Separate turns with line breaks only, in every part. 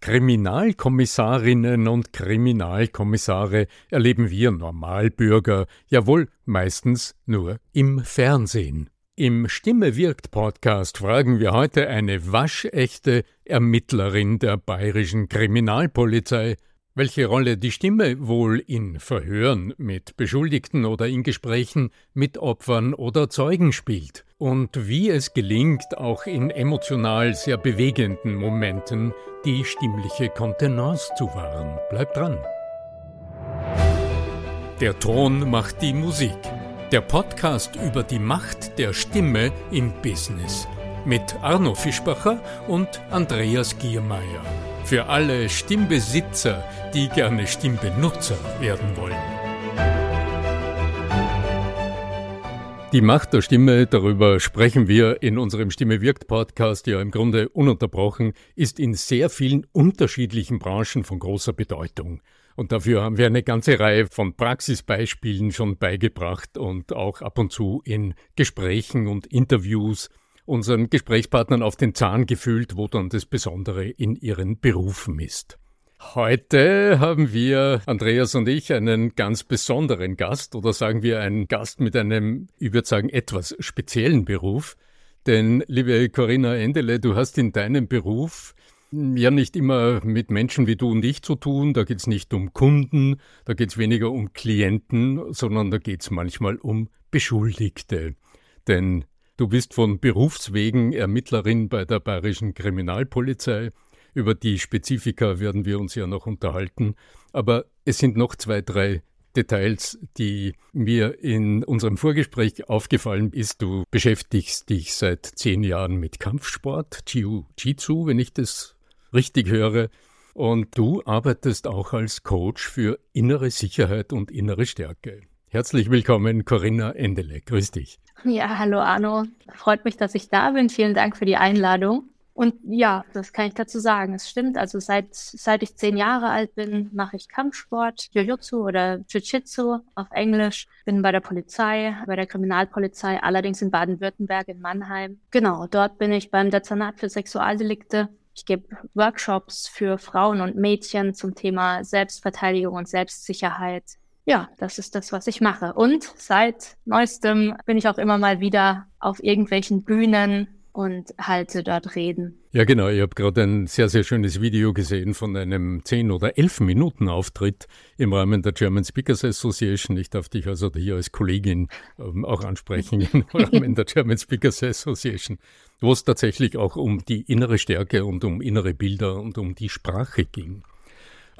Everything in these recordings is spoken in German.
Kriminalkommissarinnen und Kriminalkommissare erleben wir Normalbürger ja wohl meistens nur im Fernsehen. Im Stimme wirkt Podcast fragen wir heute eine waschechte Ermittlerin der bayerischen Kriminalpolizei, welche Rolle die Stimme wohl in Verhören mit Beschuldigten oder in Gesprächen mit Opfern oder Zeugen spielt und wie es gelingt, auch in emotional sehr bewegenden Momenten die stimmliche Kontenance zu wahren. Bleibt dran. Der Ton macht die Musik. Der Podcast über die Macht der Stimme im Business. Mit Arno Fischbacher und Andreas Giermeier. Für alle Stimmbesitzer, die gerne Stimmbenutzer werden wollen. Die Macht der Stimme, darüber sprechen wir in unserem Stimme wirkt Podcast ja im Grunde ununterbrochen, ist in sehr vielen unterschiedlichen Branchen von großer Bedeutung. Und dafür haben wir eine ganze Reihe von Praxisbeispielen schon beigebracht und auch ab und zu in Gesprächen und Interviews unseren Gesprächspartnern auf den Zahn gefühlt, wo dann das Besondere in ihren Berufen ist. Heute haben wir, Andreas und ich, einen ganz besonderen Gast oder sagen wir einen Gast mit einem, ich würde sagen, etwas speziellen Beruf. Denn, liebe Corinna Endele, du hast in deinem Beruf ja nicht immer mit Menschen wie du und ich zu tun. Da geht es nicht um Kunden, da geht es weniger um Klienten, sondern da geht es manchmal um Beschuldigte. Denn du bist von Berufswegen Ermittlerin bei der bayerischen Kriminalpolizei über die Spezifika werden wir uns ja noch unterhalten. Aber es sind noch zwei, drei Details, die mir in unserem Vorgespräch aufgefallen ist. Du beschäftigst dich seit zehn Jahren mit Kampfsport, Jiu-Jitsu, wenn ich das richtig höre. Und du arbeitest auch als Coach für innere Sicherheit und innere Stärke. Herzlich willkommen, Corinna Endele. Grüß dich.
Ja, hallo Arno. Freut mich, dass ich da bin. Vielen Dank für die Einladung. Und ja, das kann ich dazu sagen. Es stimmt. Also seit, seit ich zehn Jahre alt bin, mache ich Kampfsport, Jiu-Jitsu oder Jiu-Jitsu auf Englisch. Bin bei der Polizei, bei der Kriminalpolizei, allerdings in Baden-Württemberg in Mannheim. Genau, dort bin ich beim Dezernat für Sexualdelikte. Ich gebe Workshops für Frauen und Mädchen zum Thema Selbstverteidigung und Selbstsicherheit. Ja, das ist das, was ich mache. Und seit neuestem bin ich auch immer mal wieder auf irgendwelchen Bühnen und halte dort Reden.
Ja, genau. Ich habe gerade ein sehr, sehr schönes Video gesehen von einem 10 oder 11 Minuten Auftritt im Rahmen der German Speakers Association. Ich darf dich also hier als Kollegin ähm, auch ansprechen im Rahmen der German Speakers Association, wo es tatsächlich auch um die innere Stärke und um innere Bilder und um die Sprache ging.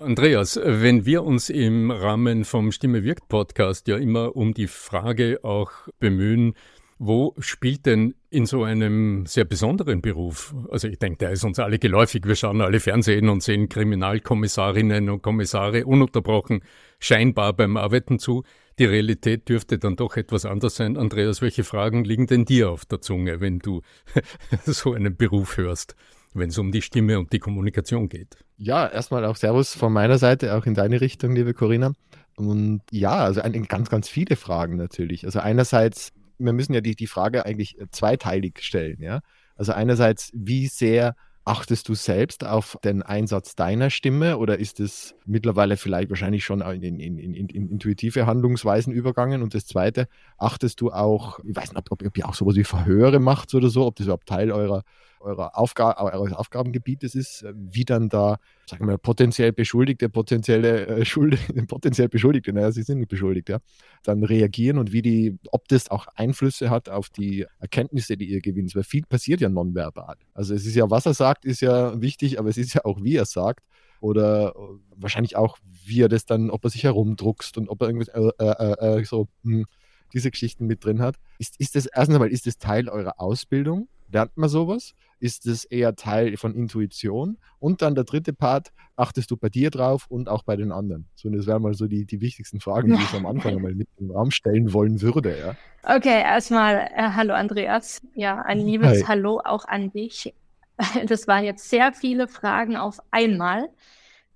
Andreas, wenn wir uns im Rahmen vom Stimme wirkt Podcast ja immer um die Frage auch bemühen, wo spielt denn in so einem sehr besonderen Beruf, also ich denke, der ist uns alle geläufig, wir schauen alle Fernsehen und sehen Kriminalkommissarinnen und Kommissare ununterbrochen scheinbar beim Arbeiten zu. Die Realität dürfte dann doch etwas anders sein. Andreas, welche Fragen liegen denn dir auf der Zunge, wenn du so einen Beruf hörst, wenn es um die Stimme und die Kommunikation geht?
Ja, erstmal auch Servus von meiner Seite, auch in deine Richtung, liebe Corinna. Und ja, also ganz, ganz viele Fragen natürlich. Also einerseits wir müssen ja die, die Frage eigentlich äh, zweiteilig stellen. Ja? Also einerseits, wie sehr achtest du selbst auf den Einsatz deiner Stimme oder ist es mittlerweile vielleicht wahrscheinlich schon in, in, in, in, intuitive Handlungsweisen übergangen? Und das Zweite, achtest du auch, ich weiß nicht, ob, ob ihr auch sowas wie Verhöre macht oder so, ob das überhaupt Teil eurer eurer Aufga eures Aufgabengebietes ist, äh, wie dann da, sagen wir, potenziell Beschuldigte, potenzielle äh, Schuld, potenziell Beschuldigte, naja, sie sind nicht beschuldigt, ja, dann reagieren und wie die, ob das auch Einflüsse hat auf die Erkenntnisse, die ihr gewinnt. Weil viel passiert ja nonverbal. Also es ist ja, was er sagt, ist ja wichtig, aber es ist ja auch, wie er sagt oder äh, wahrscheinlich auch, wie er das dann, ob er sich herumdruckst und ob er irgendwie äh, äh, äh, so mh, hm, diese Geschichten mit drin hat. Ist, ist das erstens einmal, ist das Teil eurer Ausbildung? Lernt man sowas? Ist es eher Teil von Intuition. Und dann der dritte Part, achtest du bei dir drauf und auch bei den anderen? So, das wären mal so die, die wichtigsten Fragen, die ich am Anfang mal mit im Raum stellen wollen würde. Ja.
Okay, erstmal äh, hallo Andreas. Ja, ein liebes Hi. Hallo auch an dich. Das waren jetzt sehr viele Fragen auf einmal.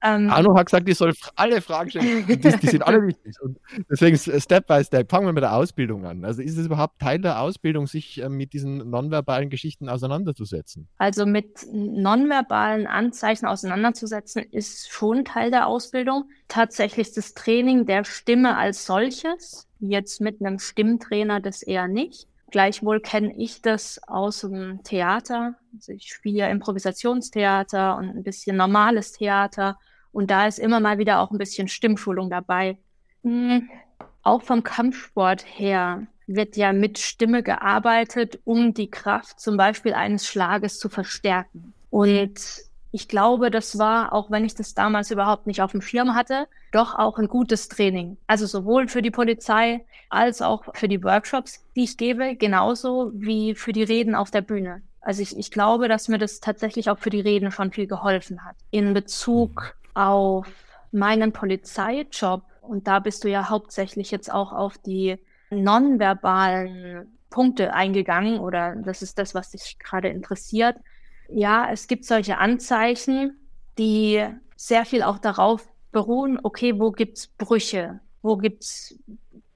Ähm, Arno hat gesagt, ich soll alle Fragen stellen. Die, die sind alle wichtig. Und deswegen Step by Step. Fangen wir mit der Ausbildung an. Also ist es überhaupt Teil der Ausbildung, sich äh, mit diesen nonverbalen Geschichten auseinanderzusetzen?
Also mit nonverbalen Anzeichen auseinanderzusetzen, ist schon Teil der Ausbildung. Tatsächlich das Training der Stimme als solches. Jetzt mit einem Stimmtrainer das eher nicht. Gleichwohl kenne ich das aus dem Theater. Also ich spiele ja Improvisationstheater und ein bisschen normales Theater. Und da ist immer mal wieder auch ein bisschen Stimmschulung dabei. Mhm. Auch vom Kampfsport her wird ja mit Stimme gearbeitet, um die Kraft zum Beispiel eines Schlages zu verstärken. Und ich glaube, das war, auch wenn ich das damals überhaupt nicht auf dem Schirm hatte, doch auch ein gutes Training. Also sowohl für die Polizei als auch für die Workshops, die ich gebe, genauso wie für die Reden auf der Bühne. Also ich, ich glaube, dass mir das tatsächlich auch für die Reden schon viel geholfen hat. In Bezug auf meinen Polizeijob, und da bist du ja hauptsächlich jetzt auch auf die nonverbalen Punkte eingegangen, oder das ist das, was dich gerade interessiert. Ja, es gibt solche Anzeichen, die sehr viel auch darauf beruhen, okay, wo gibt's Brüche? Wo gibt's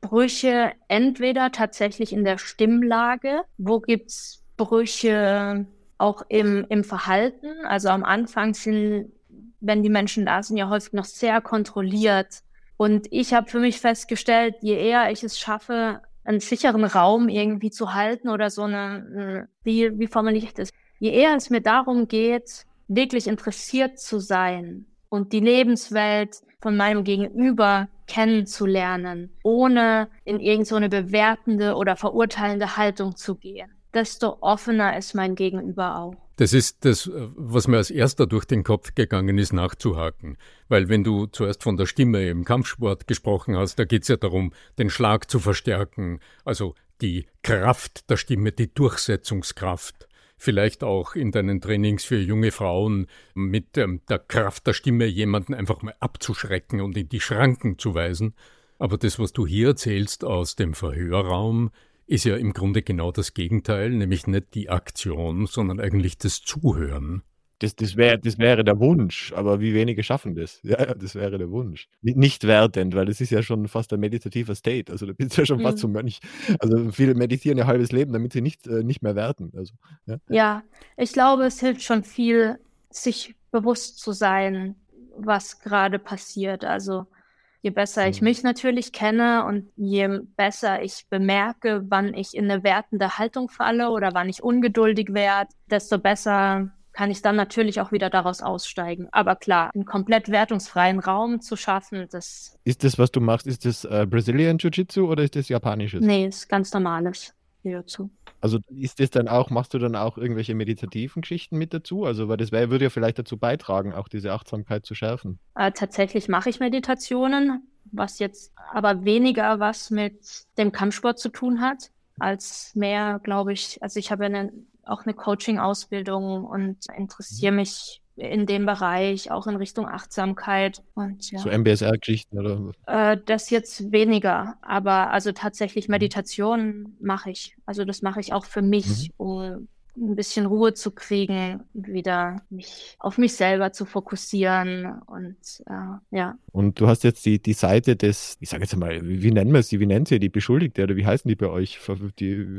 Brüche entweder tatsächlich in der Stimmlage, wo gibt's Brüche auch im, im Verhalten? Also am Anfang sind, wenn die Menschen da sind, ja häufig noch sehr kontrolliert. Und ich habe für mich festgestellt, je eher ich es schaffe, einen sicheren Raum irgendwie zu halten oder so eine, wie, wie formuliere ich das? Je eher es mir darum geht, wirklich interessiert zu sein und die Lebenswelt von meinem Gegenüber kennenzulernen, ohne in irgendeine so bewertende oder verurteilende Haltung zu gehen, desto offener ist mein Gegenüber auch.
Das ist das, was mir als erster durch den Kopf gegangen ist, nachzuhaken. Weil wenn du zuerst von der Stimme im Kampfsport gesprochen hast, da geht es ja darum, den Schlag zu verstärken, also die Kraft der Stimme, die Durchsetzungskraft vielleicht auch in deinen Trainings für junge Frauen mit ähm, der Kraft der Stimme jemanden einfach mal abzuschrecken und in die Schranken zu weisen. Aber das, was du hier erzählst aus dem Verhörraum, ist ja im Grunde genau das Gegenteil, nämlich nicht die Aktion, sondern eigentlich das Zuhören.
Das, das, wär, das wäre der Wunsch, aber wie wenige schaffen das? Ja, das wäre der Wunsch. Nicht wertend, weil das ist ja schon fast ein meditativer State. Also da bist du ja schon mhm. fast zum Mönch. Also viele meditieren ihr halbes Leben, damit sie nicht, äh, nicht mehr werten. Also,
ja. ja, ich glaube, es hilft schon viel, sich bewusst zu sein, was gerade passiert. Also je besser ich mhm. mich natürlich kenne und je besser ich bemerke, wann ich in eine wertende Haltung falle oder wann ich ungeduldig werde, desto besser kann ich dann natürlich auch wieder daraus aussteigen. Aber klar, einen komplett wertungsfreien Raum zu schaffen, das.
Ist das, was du machst, ist das äh, Brazilian Jiu-Jitsu oder ist das japanisches?
Nee, ist ganz normales Jiu-Jitsu.
Also ist das dann auch, machst du dann auch irgendwelche meditativen Geschichten mit dazu? Also, weil das wär, würde ja vielleicht dazu beitragen, auch diese Achtsamkeit zu schärfen.
Äh, tatsächlich mache ich Meditationen, was jetzt aber weniger was mit dem Kampfsport zu tun hat, als mehr, glaube ich, also ich habe eine auch eine Coaching-Ausbildung und interessiere mhm. mich in dem Bereich, auch in Richtung Achtsamkeit. Und,
ja. So MBSR-Geschichten oder?
Äh, das jetzt weniger, aber also tatsächlich mhm. Meditation mache ich. Also das mache ich auch für mich, mhm. um ein bisschen Ruhe zu kriegen, wieder mich auf mich selber zu fokussieren und äh, ja.
Und du hast jetzt die, die Seite des, ich sage jetzt mal, wie nennen wir sie, wie nennt ihr die Beschuldigte oder wie heißen die bei euch? Die,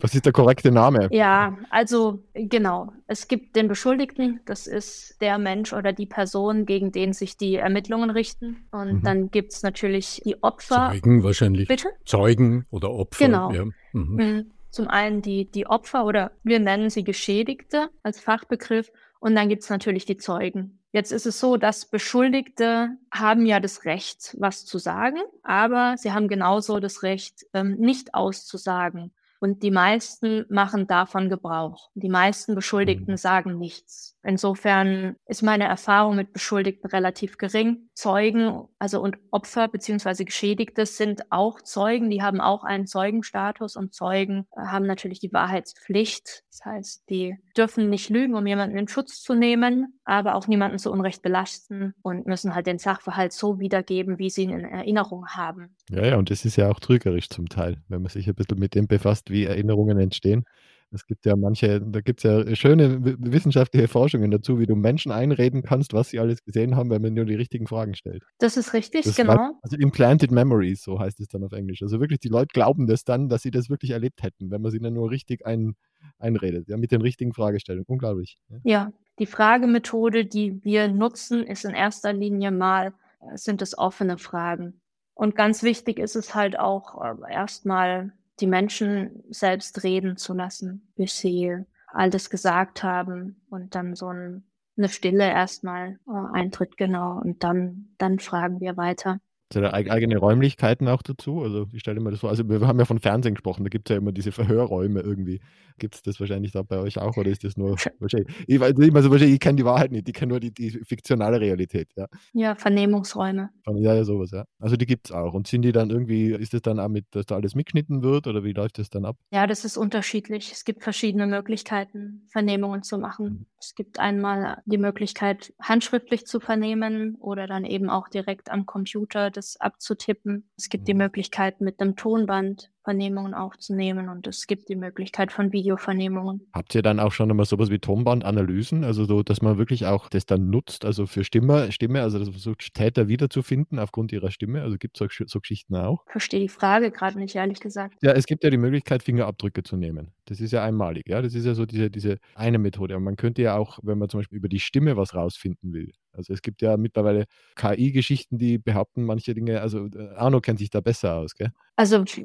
was ist der korrekte Name?
Ja, also genau. Es gibt den Beschuldigten, das ist der Mensch oder die Person, gegen den sich die Ermittlungen richten. Und mhm. dann gibt es natürlich die Opfer.
Zeugen wahrscheinlich.
Bitte?
Zeugen oder Opfer.
Genau. Ja. Mhm. Mhm. Zum einen die, die Opfer oder wir nennen sie Geschädigte als Fachbegriff und dann gibt's natürlich die Zeugen. Jetzt ist es so, dass Beschuldigte haben ja das Recht, was zu sagen, aber sie haben genauso das Recht, ähm, nicht auszusagen. Und die meisten machen davon Gebrauch. Die meisten Beschuldigten mhm. sagen nichts. Insofern ist meine Erfahrung mit Beschuldigten relativ gering. Zeugen, also und Opfer beziehungsweise Geschädigte sind auch Zeugen, die haben auch einen Zeugenstatus und Zeugen äh, haben natürlich die Wahrheitspflicht. Das heißt, die dürfen nicht lügen, um jemanden in Schutz zu nehmen, aber auch niemanden zu Unrecht belasten und müssen halt den Sachverhalt so wiedergeben, wie sie ihn in Erinnerung haben.
Ja, ja, und das ist ja auch trügerisch zum Teil, wenn man sich ein bisschen mit dem befasst, wie Erinnerungen entstehen Es gibt ja manche, da gibt es ja schöne wissenschaftliche Forschungen dazu, wie du Menschen einreden kannst, was sie alles gesehen haben, wenn man nur die richtigen Fragen stellt.
Das ist richtig, das genau. War,
also implanted memories, so heißt es dann auf Englisch. Also wirklich, die Leute glauben das dann, dass sie das wirklich erlebt hätten, wenn man sie dann nur richtig ein, einredet, ja, mit den richtigen Fragestellungen. Unglaublich.
Ja. ja, die Fragemethode, die wir nutzen, ist in erster Linie mal, äh, sind es offene Fragen. Und ganz wichtig ist es halt auch äh, erstmal die Menschen selbst reden zu lassen, bis sie alles gesagt haben und dann so ein, eine Stille erstmal äh, eintritt, genau. Und dann, dann fragen wir weiter.
Sind da eigene Räumlichkeiten auch dazu? Also ich stelle mir das vor, also wir haben ja von Fernsehen gesprochen, da gibt es ja immer diese Verhörräume irgendwie. Gibt es das wahrscheinlich da bei euch auch oder ist das nur wahrscheinlich? Ich weiß nicht, also wahrscheinlich, ich kenne die Wahrheit nicht, ich kenne nur die, die fiktionale Realität, ja.
Ja, Vernehmungsräume.
Ja, ja, sowas, ja. Also die gibt es auch. Und sind die dann irgendwie, ist das dann auch mit, dass da alles mitgeschnitten wird oder wie läuft das dann ab?
Ja, das ist unterschiedlich. Es gibt verschiedene Möglichkeiten, Vernehmungen zu machen. Mhm. Es gibt einmal die Möglichkeit, handschriftlich zu vernehmen oder dann eben auch direkt am Computer das abzutippen. Es gibt die mhm. Möglichkeit, mit einem Tonband Vernehmungen aufzunehmen und es gibt die Möglichkeit von Videovernehmungen.
Habt ihr dann auch schon einmal sowas wie Tonbandanalysen, also so, dass man wirklich auch das dann nutzt, also für Stimme, Stimme, also das versucht Täter wiederzufinden aufgrund ihrer Stimme, also gibt es so, so Geschichten auch?
Verstehe die Frage gerade nicht, ehrlich gesagt.
Ja, es gibt ja die Möglichkeit, Fingerabdrücke zu nehmen. Das ist ja einmalig, ja, das ist ja so diese, diese eine Methode. Und man könnte ja auch, wenn man zum Beispiel über die Stimme was rausfinden will, also es gibt ja mittlerweile KI-Geschichten, die behaupten manche Dinge, also äh, Arno kennt sich da besser aus, gell?
Also äh,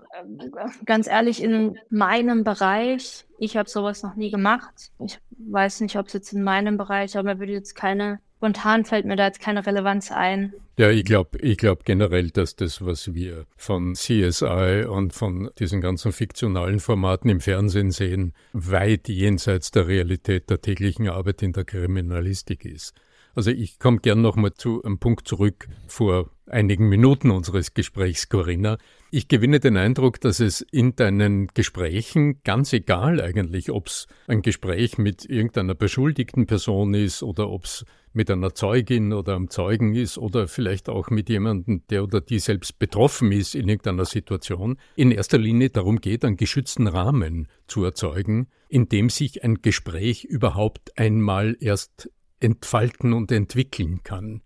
ganz ehrlich, in meinem Bereich, ich habe sowas noch nie gemacht. Ich weiß nicht, ob es jetzt in meinem Bereich, aber mir würde jetzt keine, spontan fällt mir da jetzt keine Relevanz ein.
Ja, ich glaube ich glaub generell, dass das, was wir von CSI und von diesen ganzen fiktionalen Formaten im Fernsehen sehen, weit jenseits der Realität der täglichen Arbeit in der Kriminalistik ist. Also ich komme gern nochmal zu einem Punkt zurück vor einigen Minuten unseres Gesprächs, Corinna. Ich gewinne den Eindruck, dass es in deinen Gesprächen, ganz egal eigentlich, ob es ein Gespräch mit irgendeiner beschuldigten Person ist oder ob es mit einer Zeugin oder einem Zeugen ist oder vielleicht auch mit jemandem, der oder die selbst betroffen ist in irgendeiner Situation, in erster Linie darum geht, einen geschützten Rahmen zu erzeugen, in dem sich ein Gespräch überhaupt einmal erst entfalten und entwickeln kann.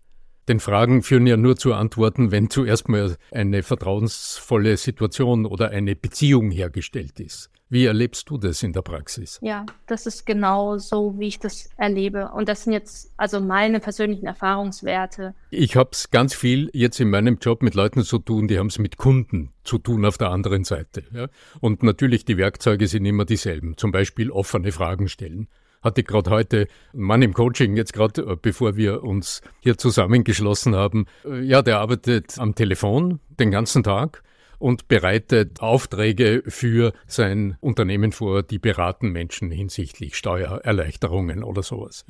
Denn Fragen führen ja nur zu Antworten, wenn zuerst mal eine vertrauensvolle Situation oder eine Beziehung hergestellt ist. Wie erlebst du das in der Praxis?
Ja, das ist genau so, wie ich das erlebe. Und das sind jetzt also meine persönlichen Erfahrungswerte.
Ich habe es ganz viel jetzt in meinem Job mit Leuten zu tun, die haben es mit Kunden zu tun auf der anderen Seite. Ja? Und natürlich, die Werkzeuge sind immer dieselben. Zum Beispiel offene Fragen stellen hatte gerade heute einen Mann im Coaching, jetzt gerade äh, bevor wir uns hier zusammengeschlossen haben. Äh, ja, der arbeitet am Telefon den ganzen Tag und bereitet Aufträge für sein Unternehmen vor, die beraten Menschen hinsichtlich Steuererleichterungen oder sowas.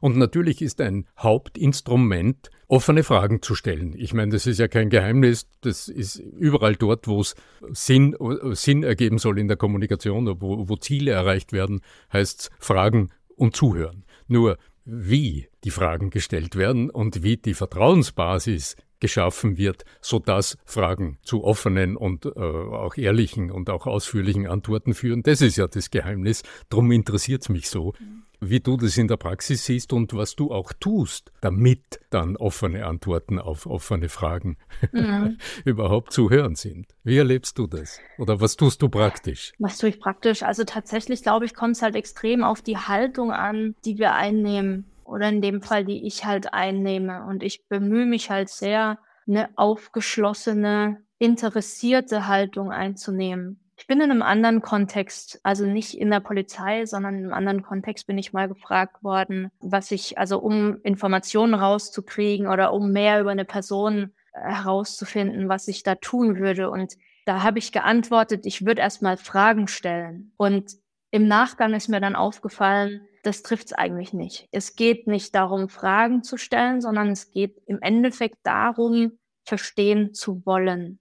Und natürlich ist ein Hauptinstrument, offene Fragen zu stellen. Ich meine, das ist ja kein Geheimnis, das ist überall dort, wo es Sinn, Sinn ergeben soll in der Kommunikation, wo, wo Ziele erreicht werden, heißt es Fragen und Zuhören. Nur wie die Fragen gestellt werden und wie die Vertrauensbasis geschaffen wird, so dass Fragen zu offenen und äh, auch ehrlichen und auch ausführlichen Antworten führen. Das ist ja das Geheimnis. Darum interessiert es mich so, wie du das in der Praxis siehst und was du auch tust, damit dann offene Antworten auf offene Fragen mhm. überhaupt zu hören sind. Wie erlebst du das? Oder was tust du praktisch?
Was tue ich praktisch? Also tatsächlich, glaube ich, kommt es halt extrem auf die Haltung an, die wir einnehmen oder in dem Fall, die ich halt einnehme. Und ich bemühe mich halt sehr, eine aufgeschlossene, interessierte Haltung einzunehmen. Ich bin in einem anderen Kontext, also nicht in der Polizei, sondern in einem anderen Kontext bin ich mal gefragt worden, was ich, also um Informationen rauszukriegen oder um mehr über eine Person äh, herauszufinden, was ich da tun würde. Und da habe ich geantwortet, ich würde erstmal Fragen stellen. Und im Nachgang ist mir dann aufgefallen, das trifft es eigentlich nicht. Es geht nicht darum, Fragen zu stellen, sondern es geht im Endeffekt darum, verstehen zu wollen.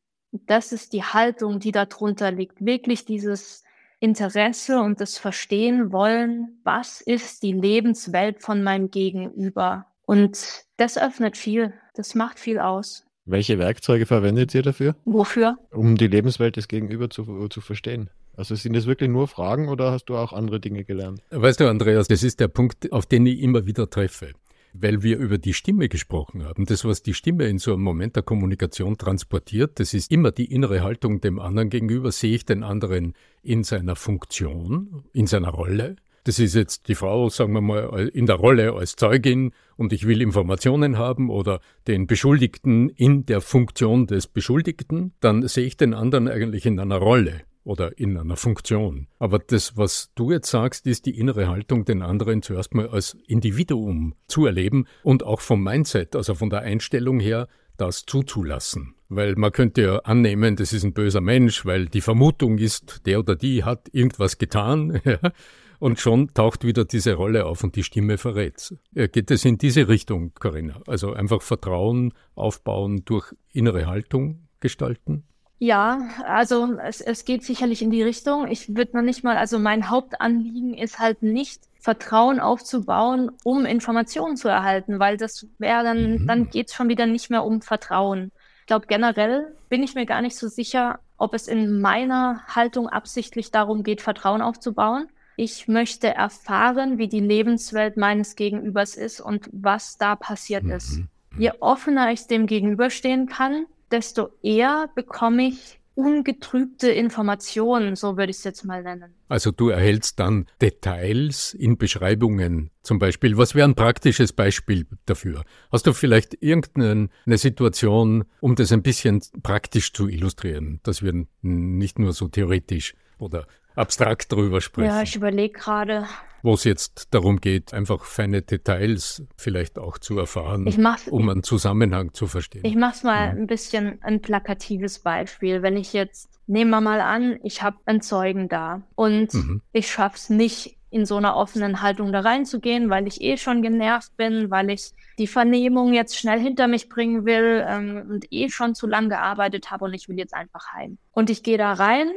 Das ist die Haltung, die darunter liegt. Wirklich dieses Interesse und das Verstehen wollen, was ist die Lebenswelt von meinem Gegenüber. Und das öffnet viel, das macht viel aus.
Welche Werkzeuge verwendet ihr dafür?
Wofür?
Um die Lebenswelt des Gegenüber zu, zu verstehen. Also sind das wirklich nur Fragen oder hast du auch andere Dinge gelernt?
Weißt du, Andreas, das ist der Punkt, auf den ich immer wieder treffe weil wir über die Stimme gesprochen haben. Das, was die Stimme in so einem Moment der Kommunikation transportiert, das ist immer die innere Haltung dem anderen gegenüber. Sehe ich den anderen in seiner Funktion, in seiner Rolle? Das ist jetzt die Frau, sagen wir mal, in der Rolle als Zeugin und ich will Informationen haben oder den Beschuldigten in der Funktion des Beschuldigten, dann sehe ich den anderen eigentlich in einer Rolle oder in einer Funktion. Aber das, was du jetzt sagst, ist die innere Haltung, den anderen zuerst mal als Individuum zu erleben und auch vom Mindset, also von der Einstellung her, das zuzulassen. Weil man könnte ja annehmen, das ist ein böser Mensch, weil die Vermutung ist, der oder die hat irgendwas getan. und schon taucht wieder diese Rolle auf und die Stimme verrät. Geht es in diese Richtung, Corinna? Also einfach Vertrauen aufbauen durch innere Haltung gestalten?
Ja, also es, es geht sicherlich in die Richtung. Ich würde noch nicht mal, also mein Hauptanliegen ist halt nicht, Vertrauen aufzubauen, um Informationen zu erhalten, weil das wäre dann, mhm. dann geht's schon wieder nicht mehr um Vertrauen. Ich glaube, generell bin ich mir gar nicht so sicher, ob es in meiner Haltung absichtlich darum geht, Vertrauen aufzubauen. Ich möchte erfahren, wie die Lebenswelt meines Gegenübers ist und was da passiert mhm. ist. Je offener ich dem gegenüberstehen kann, desto eher bekomme ich ungetrübte Informationen, so würde ich es jetzt mal nennen.
Also du erhältst dann Details in Beschreibungen zum Beispiel. Was wäre ein praktisches Beispiel dafür? Hast du vielleicht irgendeine Situation, um das ein bisschen praktisch zu illustrieren, dass wir nicht nur so theoretisch oder abstrakt darüber sprechen?
Ja, ich überlege gerade
wo es jetzt darum geht, einfach feine Details vielleicht auch zu erfahren, um einen Zusammenhang zu verstehen.
Ich mache es mal ja. ein bisschen ein plakatives Beispiel. Wenn ich jetzt, nehmen wir mal an, ich habe einen Zeugen da und mhm. ich schaffe es nicht, in so einer offenen Haltung da reinzugehen, weil ich eh schon genervt bin, weil ich die Vernehmung jetzt schnell hinter mich bringen will ähm, und eh schon zu lang gearbeitet habe und ich will jetzt einfach heim. Und ich gehe da rein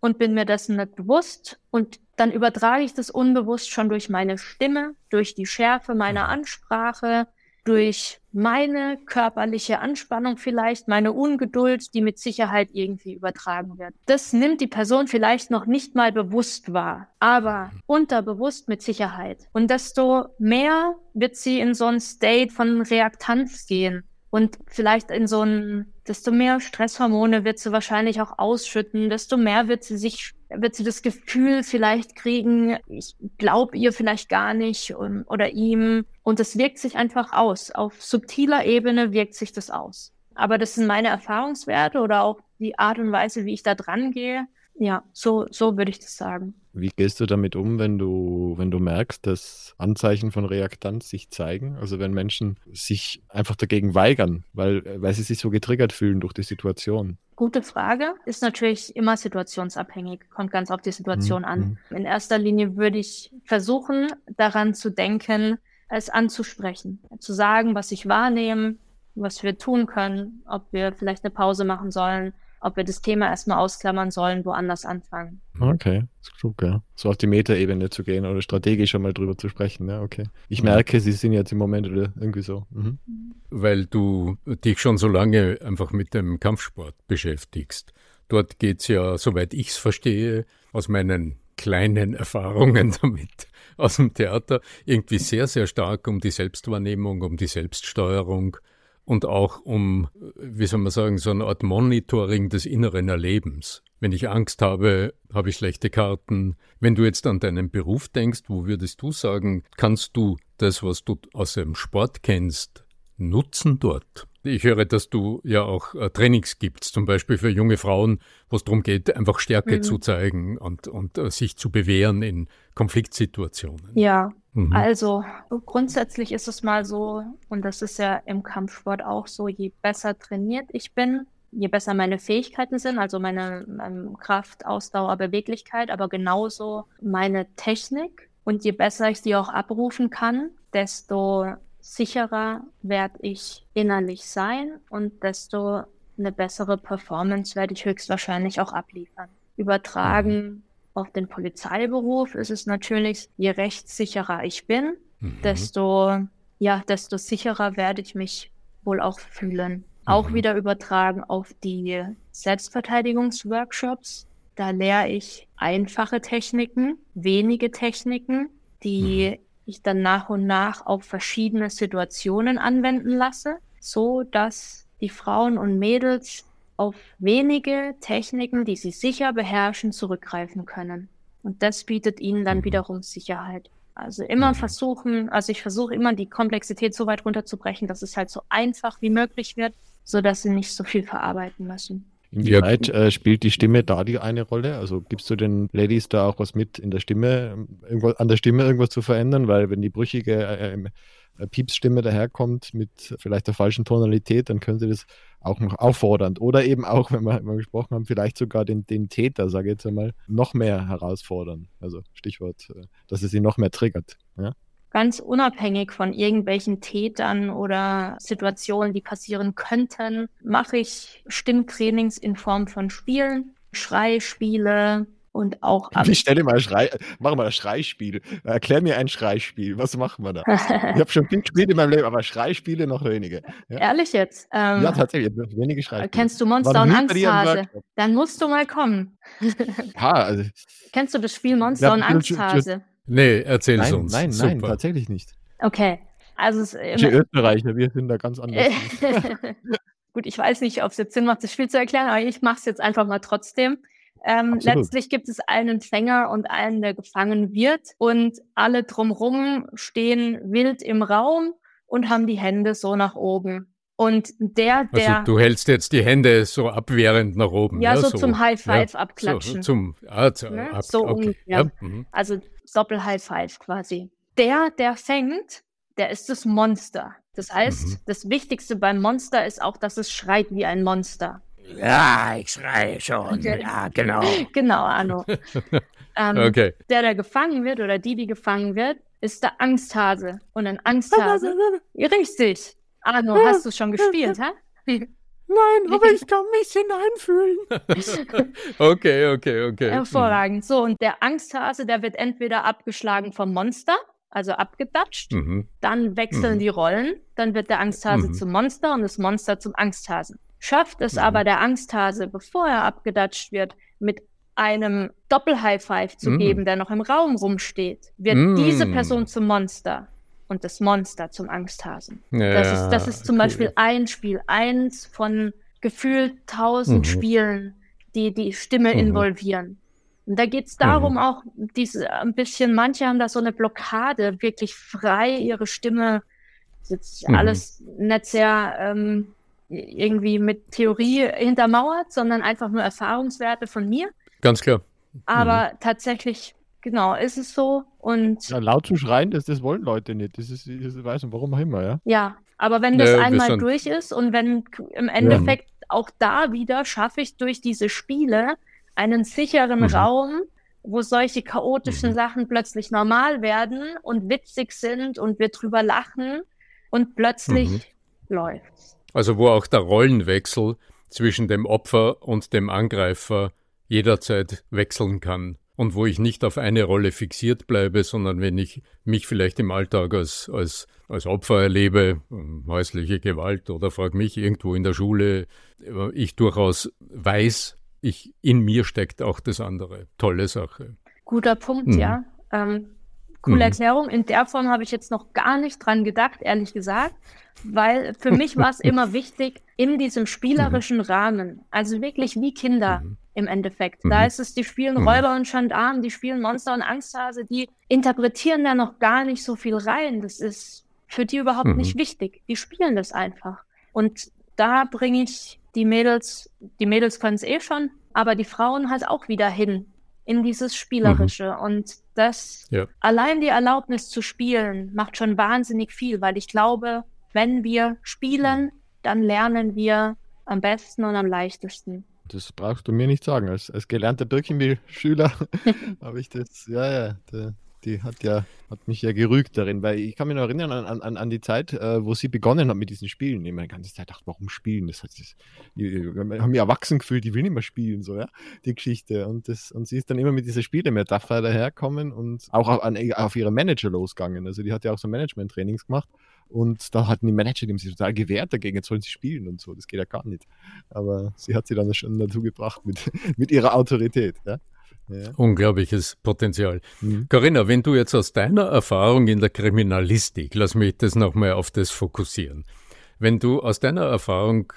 und bin mir dessen nicht bewusst und dann übertrage ich das unbewusst schon durch meine Stimme, durch die Schärfe meiner mhm. Ansprache, durch meine körperliche Anspannung vielleicht, meine Ungeduld, die mit Sicherheit irgendwie übertragen wird. Das nimmt die Person vielleicht noch nicht mal bewusst wahr, aber mhm. unterbewusst mit Sicherheit. Und desto mehr wird sie in so ein State von Reaktanz gehen und vielleicht in so ein, desto mehr Stresshormone wird sie wahrscheinlich auch ausschütten, desto mehr wird sie sich, wird sie das Gefühl vielleicht kriegen, ich glaube ihr vielleicht gar nicht und, oder ihm. Und das wirkt sich einfach aus. Auf subtiler Ebene wirkt sich das aus. Aber das sind meine Erfahrungswerte oder auch die Art und Weise, wie ich da dran gehe. Ja, so, so würde ich das sagen.
Wie gehst du damit um, wenn du, wenn du merkst, dass Anzeichen von Reaktanz sich zeigen? Also wenn Menschen sich einfach dagegen weigern, weil, weil sie sich so getriggert fühlen durch die Situation?
Gute Frage. Ist natürlich immer situationsabhängig, kommt ganz auf die Situation mhm. an. In erster Linie würde ich versuchen, daran zu denken, es anzusprechen, zu sagen, was ich wahrnehme, was wir tun können, ob wir vielleicht eine Pause machen sollen, ob wir das Thema erstmal ausklammern sollen, woanders anfangen.
Okay, ist klug, ja. So auf die Metaebene zu gehen oder strategisch schon mal drüber zu sprechen, ja, okay. Ich merke, Sie sind jetzt im Moment oder irgendwie so. Mhm.
Weil du dich schon so lange einfach mit dem Kampfsport beschäftigst. Dort geht es ja, soweit ich es verstehe, aus meinen kleinen Erfahrungen damit aus dem Theater, irgendwie sehr, sehr stark um die Selbstwahrnehmung, um die Selbststeuerung und auch um, wie soll man sagen, so eine Art Monitoring des inneren Erlebens. Wenn ich Angst habe, habe ich schlechte Karten. Wenn du jetzt an deinen Beruf denkst, wo würdest du sagen, kannst du das, was du aus dem Sport kennst, nutzen dort? Ich höre, dass du ja auch äh, Trainings gibst, zum Beispiel für junge Frauen, wo es darum geht, einfach Stärke mhm. zu zeigen und, und uh, sich zu bewähren in Konfliktsituationen.
Ja, mhm. also grundsätzlich ist es mal so, und das ist ja im Kampfsport auch so, je besser trainiert ich bin, je besser meine Fähigkeiten sind, also meine, meine Kraft, Ausdauer, Beweglichkeit, aber genauso meine Technik. Und je besser ich sie auch abrufen kann, desto sicherer werde ich innerlich sein und desto eine bessere Performance werde ich höchstwahrscheinlich auch abliefern. Übertragen mhm. auf den Polizeiberuf ist es natürlich, je rechtssicherer ich bin, mhm. desto, ja, desto sicherer werde ich mich wohl auch fühlen. Mhm. Auch wieder übertragen auf die Selbstverteidigungsworkshops. Da lehre ich einfache Techniken, wenige Techniken, die mhm. Ich dann nach und nach auf verschiedene Situationen anwenden lasse, so dass die Frauen und Mädels auf wenige Techniken, die sie sicher beherrschen, zurückgreifen können. Und das bietet ihnen dann mhm. wiederum Sicherheit. Also immer mhm. versuchen, also ich versuche immer die Komplexität so weit runterzubrechen, dass es halt so einfach wie möglich wird, so dass sie nicht so viel verarbeiten müssen.
Inwieweit äh, spielt die Stimme da die eine Rolle? Also gibst du den Ladies da auch was mit in der Stimme, irgendwo, an der Stimme irgendwas zu verändern? Weil wenn die brüchige äh, äh, Piepsstimme daherkommt mit vielleicht der falschen Tonalität, dann können sie das auch noch auffordernd oder eben auch, wenn wir, wenn wir gesprochen haben, vielleicht sogar den, den Täter, sage ich jetzt einmal, noch mehr herausfordern. Also Stichwort, äh, dass es ihn noch mehr triggert. Ja?
Ganz unabhängig von irgendwelchen Tätern oder Situationen, die passieren könnten, mache ich Stimmtrainings in Form von Spielen, Schreispiele, und auch
ab. Ich stelle mal Schrei, machen wir das Schreispiel. Erklär mir ein Schreispiel. Was machen wir da? ich habe schon viel gespielt in meinem Leben, aber Schreispiele noch wenige.
Ja? Ehrlich jetzt?
Ähm, ja, tatsächlich, wenige Schreispiele.
Kennst du Monster und Angsthase? Dann musst du mal kommen.
ha, also,
Kennst du das Spiel Monster ja, und Angsthase?
Nee, erzähl
es
uns.
Nein, nein, Super. tatsächlich nicht.
Okay. Also es,
die Österreicher, wir sind da ganz anders.
Gut, ich weiß nicht, ob es jetzt Sinn macht, das Spiel zu erklären, aber ich mache es jetzt einfach mal trotzdem. Ähm, letztlich gibt es einen Fänger und einen, der gefangen wird. Und alle drumrum stehen wild im Raum und haben die Hände so nach oben. Und der, also der.
Also du hältst jetzt die Hände so abwehrend nach oben.
Ja, ja so, so, zum High Five ja, abklatschen.
So, zum, ah, zu,
ne?
ab,
so okay. ungefähr. Ja, mhm. also Doppel High Five quasi. Der, der fängt, der ist das Monster. Das heißt, mhm. das Wichtigste beim Monster ist auch, dass es schreit wie ein Monster.
Ja, ich schreie schon. Okay. Ja, genau.
Genau, Arno. ähm, okay. Der, der gefangen wird oder die, die gefangen wird, ist der Angsthase. Und ein Angsthase. richtig. Arno, hast du schon gespielt, hä?
Nein, aber ich kann mich hineinfühlen.
okay, okay, okay.
Hervorragend. So, und der Angsthase, der wird entweder abgeschlagen vom Monster, also abgedatscht. Mhm. Dann wechseln mhm. die Rollen. Dann wird der Angsthase mhm. zum Monster und das Monster zum Angsthasen. Schafft es mhm. aber der Angsthase, bevor er abgedatscht wird, mit einem Doppel-High-Five zu mhm. geben, der noch im Raum rumsteht, wird mhm. diese Person zum Monster und das Monster zum Angsthasen. Ja, das, ist, das ist zum cool. Beispiel ein Spiel, eins von gefühlt tausend mhm. Spielen, die die Stimme mhm. involvieren. Und da geht es darum mhm. auch, diese ein bisschen, manche haben da so eine Blockade, wirklich frei ihre Stimme, jetzt alles nicht sehr ähm, irgendwie mit Theorie hintermauert, sondern einfach nur Erfahrungswerte von mir.
Ganz klar.
Aber mhm. tatsächlich, genau, ist es so. Und
ja, laut zu schreien, das, das wollen Leute nicht. Das ist, das weiß man, warum auch immer, ja.
Ja, aber wenn das ja, einmal durch ist und wenn im Endeffekt ja. auch da wieder schaffe ich durch diese Spiele einen sicheren mhm. Raum, wo solche chaotischen mhm. Sachen plötzlich normal werden und witzig sind und wir drüber lachen und plötzlich mhm. läuft's.
Also wo auch der Rollenwechsel zwischen dem Opfer und dem Angreifer jederzeit wechseln kann und wo ich nicht auf eine Rolle fixiert bleibe, sondern wenn ich mich vielleicht im Alltag als, als, als Opfer erlebe, ähm, häusliche Gewalt oder frag mich irgendwo in der Schule, äh, ich durchaus weiß, ich, in mir steckt auch das andere. Tolle Sache.
Guter Punkt, mhm. ja. Ähm, coole mhm. Erklärung. In der Form habe ich jetzt noch gar nicht dran gedacht, ehrlich gesagt weil für mich war es immer wichtig, in diesem spielerischen mhm. Rahmen, also wirklich wie Kinder mhm. im Endeffekt. Da mhm. ist es, die spielen mhm. Räuber und Gendarmen, die spielen Monster und Angsthase, die interpretieren da noch gar nicht so viel rein. Das ist für die überhaupt mhm. nicht wichtig. Die spielen das einfach. Und da bringe ich die Mädels, die Mädels können es eh schon, aber die Frauen halt auch wieder hin in dieses Spielerische. Mhm. Und das, ja. allein die Erlaubnis zu spielen, macht schon wahnsinnig viel, weil ich glaube, wenn wir spielen, dann lernen wir am besten und am leichtesten.
Das brauchst du mir nicht sagen. Als, als gelernter Birkenbill-Schüler habe ich das, ja, ja, die, Die hat ja hat mich ja gerügt darin, weil ich kann mich noch erinnern an, an, an die Zeit, äh, wo sie begonnen hat mit diesen Spielen. Ich meine, ganze Zeit dachte, warum spielen? Das, hat, das, haben mich erwachsen gefühlt, die will nicht mehr spielen, so, ja, die Geschichte. Und, das, und sie ist dann immer mit dieser Spielemetapher daherkommen und auch auf, an, auf ihre Manager losgegangen. Also die hat ja auch so Management-Trainings gemacht. Und da hatten die Manager, die haben sich total gewehrt dagegen, jetzt sollen sie spielen und so. Das geht ja gar nicht. Aber sie hat sie dann schon dazu gebracht mit, mit ihrer Autorität. Ja?
Ja. Unglaubliches Potenzial. Mhm. Corinna, wenn du jetzt aus deiner Erfahrung in der Kriminalistik, lass mich das nochmal auf das fokussieren. Wenn du aus deiner Erfahrung,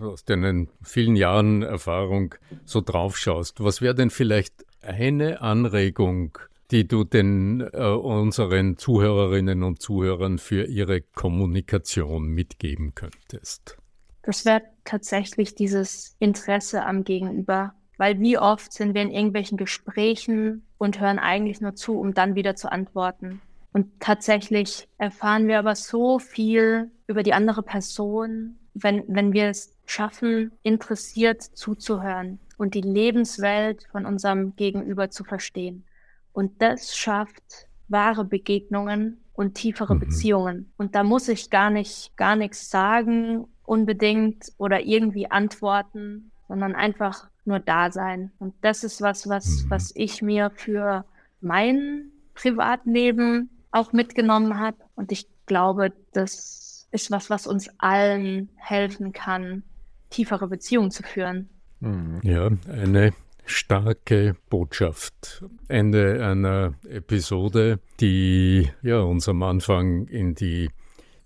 aus deinen vielen Jahren Erfahrung so drauf schaust, was wäre denn vielleicht eine Anregung, die du den äh, unseren Zuhörerinnen und Zuhörern für ihre Kommunikation mitgeben könntest?
Das wäre tatsächlich dieses Interesse am Gegenüber weil wie oft sind wir in irgendwelchen Gesprächen und hören eigentlich nur zu, um dann wieder zu antworten. Und tatsächlich erfahren wir aber so viel über die andere Person, wenn, wenn wir es schaffen, interessiert zuzuhören und die Lebenswelt von unserem Gegenüber zu verstehen. Und das schafft wahre Begegnungen und tiefere mhm. Beziehungen. Und da muss ich gar nicht, gar nichts sagen unbedingt oder irgendwie antworten, sondern einfach nur da sein. Und das ist was, was, mhm. was ich mir für mein Privatleben auch mitgenommen habe. Und ich glaube, das ist was, was uns allen helfen kann, tiefere Beziehungen zu führen.
Mhm. Ja, eine starke Botschaft. Ende einer Episode, die ja uns am Anfang in die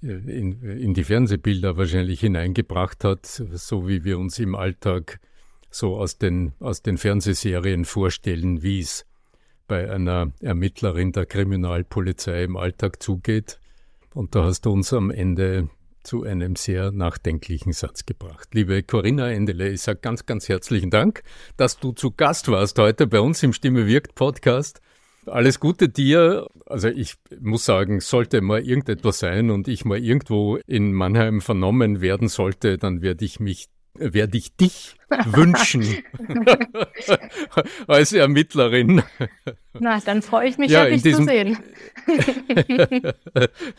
in, in die Fernsehbilder wahrscheinlich hineingebracht hat, so wie wir uns im Alltag so aus den, aus den Fernsehserien vorstellen, wie es bei einer Ermittlerin der Kriminalpolizei im Alltag zugeht. Und da hast du uns am Ende zu einem sehr nachdenklichen Satz gebracht. Liebe Corinna Endele, ich sage ganz, ganz herzlichen Dank, dass du zu Gast warst heute bei uns im Stimme wirkt Podcast. Alles Gute dir. Also ich muss sagen, sollte mal irgendetwas sein und ich mal irgendwo in Mannheim vernommen werden sollte, dann werde ich mich werde ich dich wünschen als Ermittlerin.
Na, dann freue ich mich, ja, dich diesem... zu sehen.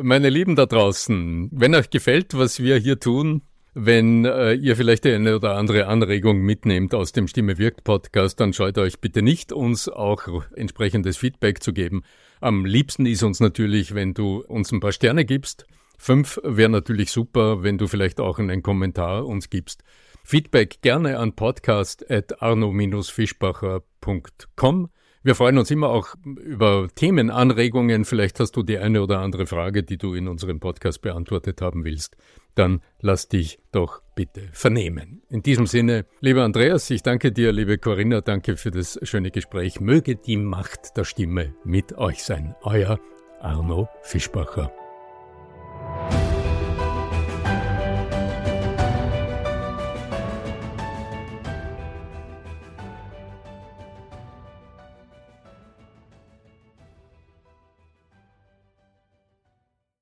Meine Lieben da draußen, wenn euch gefällt, was wir hier tun, wenn äh, ihr vielleicht eine oder andere Anregung mitnehmt aus dem Stimme wirkt Podcast, dann scheut euch bitte nicht, uns auch entsprechendes Feedback zu geben. Am liebsten ist uns natürlich, wenn du uns ein paar Sterne gibst Fünf wäre natürlich super, wenn du vielleicht auch einen Kommentar uns gibst. Feedback gerne an podcast.arno-fischbacher.com. Wir freuen uns immer auch über Themenanregungen. Vielleicht hast du die eine oder andere Frage, die du in unserem Podcast beantwortet haben willst. Dann lass dich doch bitte vernehmen. In diesem Sinne, lieber Andreas, ich danke dir, liebe Corinna, danke für das schöne Gespräch. Möge die Macht der Stimme mit euch sein. Euer Arno Fischbacher.